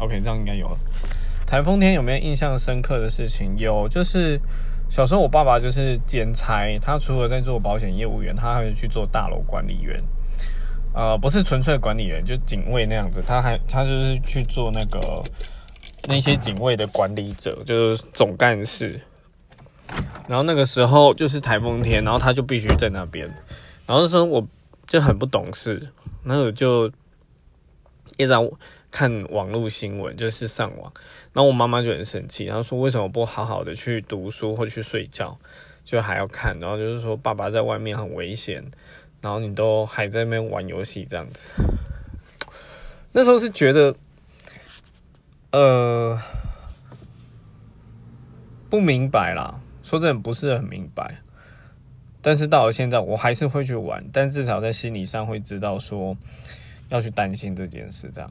OK，这样应该有了。台风天有没有印象深刻的事情？有，就是小时候我爸爸就是兼差，他除了在做保险业务员，他还会去做大楼管理员。呃，不是纯粹管理员，就警卫那样子。他还他就是去做那个那些警卫的管理者，就是总干事。然后那个时候就是台风天，然后他就必须在那边。然后那时候我就很不懂事，然后就一直看网络新闻，就是上网。然后我妈妈就很生气，然后说为什么不好好的去读书或去睡觉，就还要看。然后就是说爸爸在外面很危险。然后你都还在那边玩游戏这样子，那时候是觉得，呃，不明白啦，说真的不是很明白。但是到了现在，我还是会去玩，但至少在心理上会知道说要去担心这件事这样。